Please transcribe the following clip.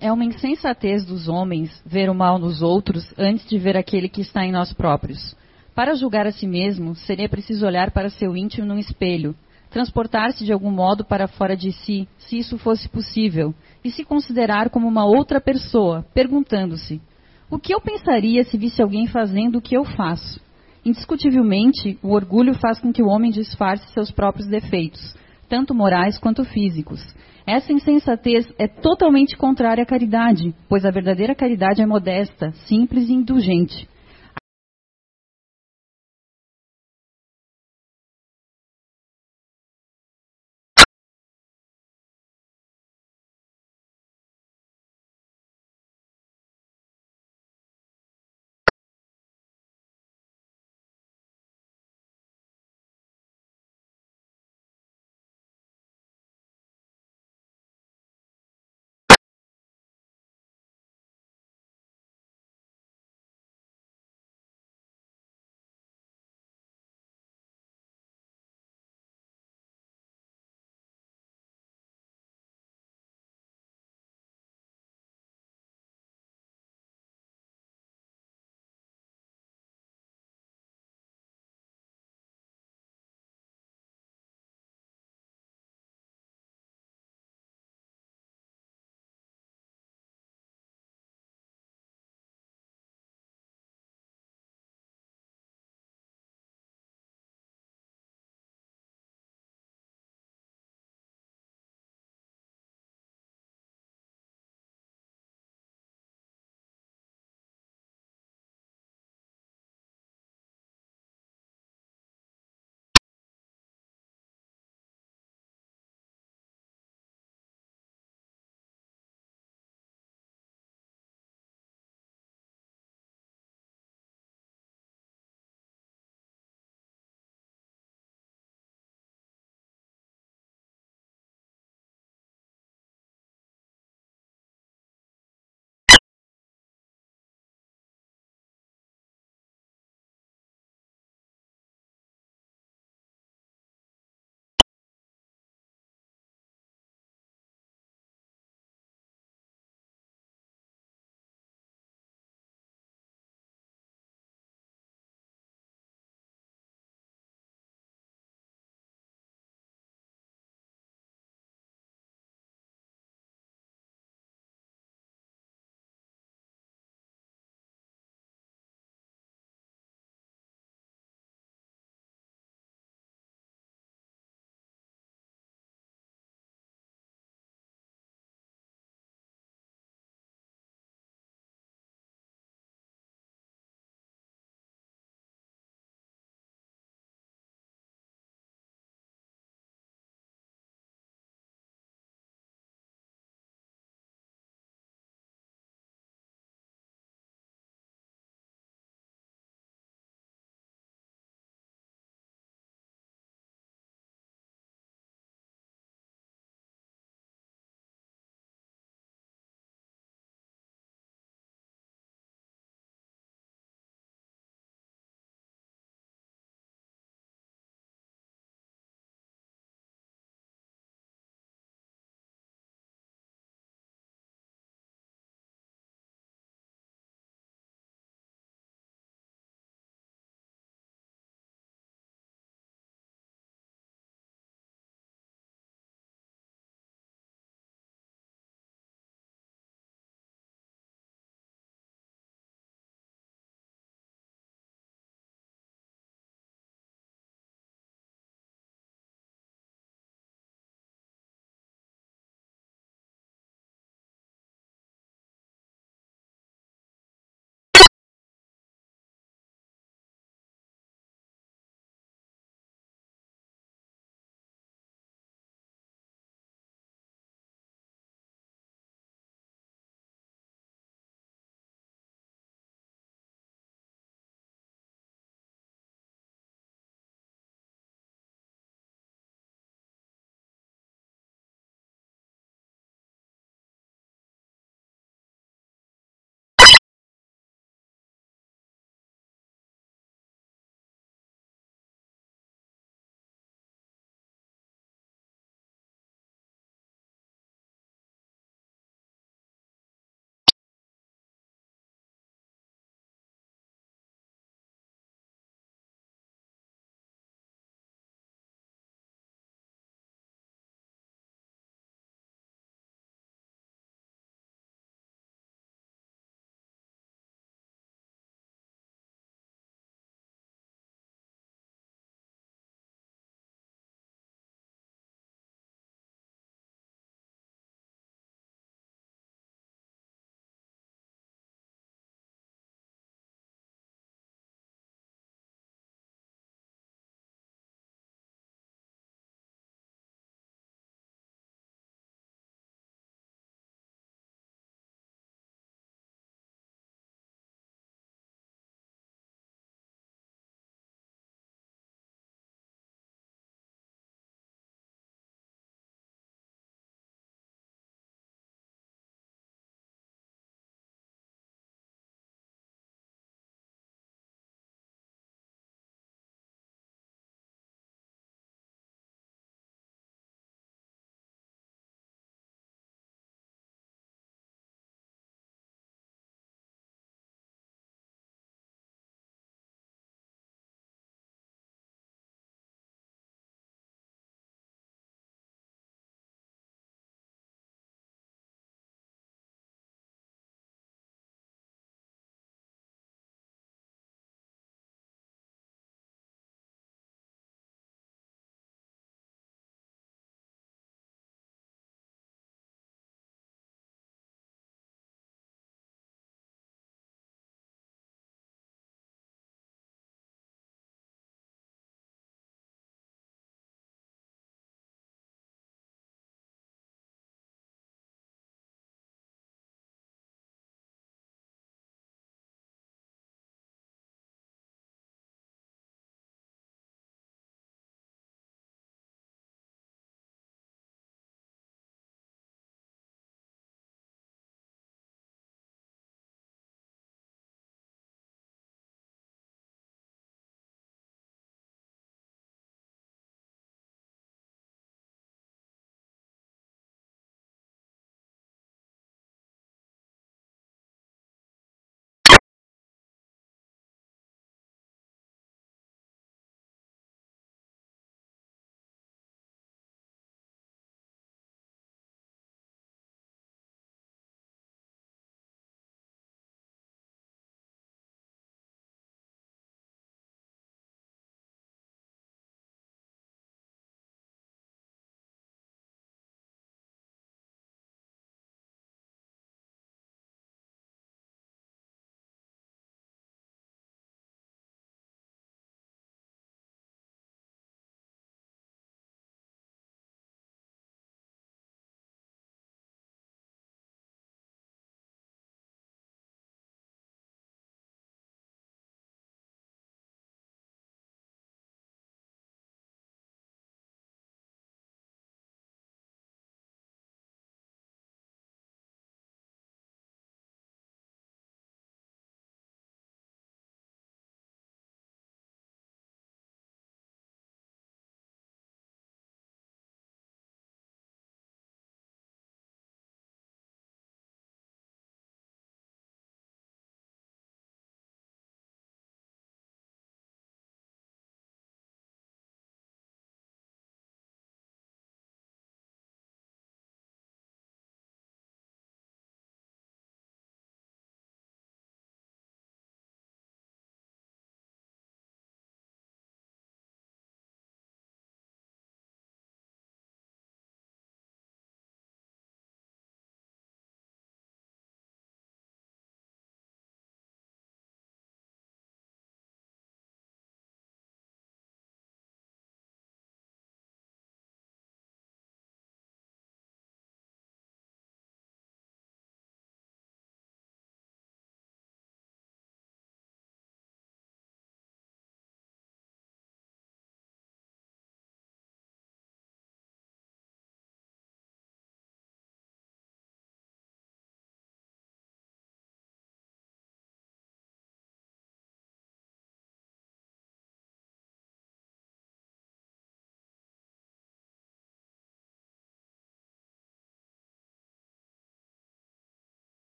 É uma insensatez dos homens ver o mal nos outros antes de ver aquele que está em nós próprios. Para julgar a si mesmo, seria preciso olhar para seu íntimo num espelho, transportar-se de algum modo para fora de si, se isso fosse possível, e se considerar como uma outra pessoa, perguntando-se: o que eu pensaria se visse alguém fazendo o que eu faço? Indiscutivelmente, o orgulho faz com que o homem disfarce seus próprios defeitos, tanto morais quanto físicos. Essa insensatez é totalmente contrária à caridade, pois a verdadeira caridade é modesta, simples e indulgente.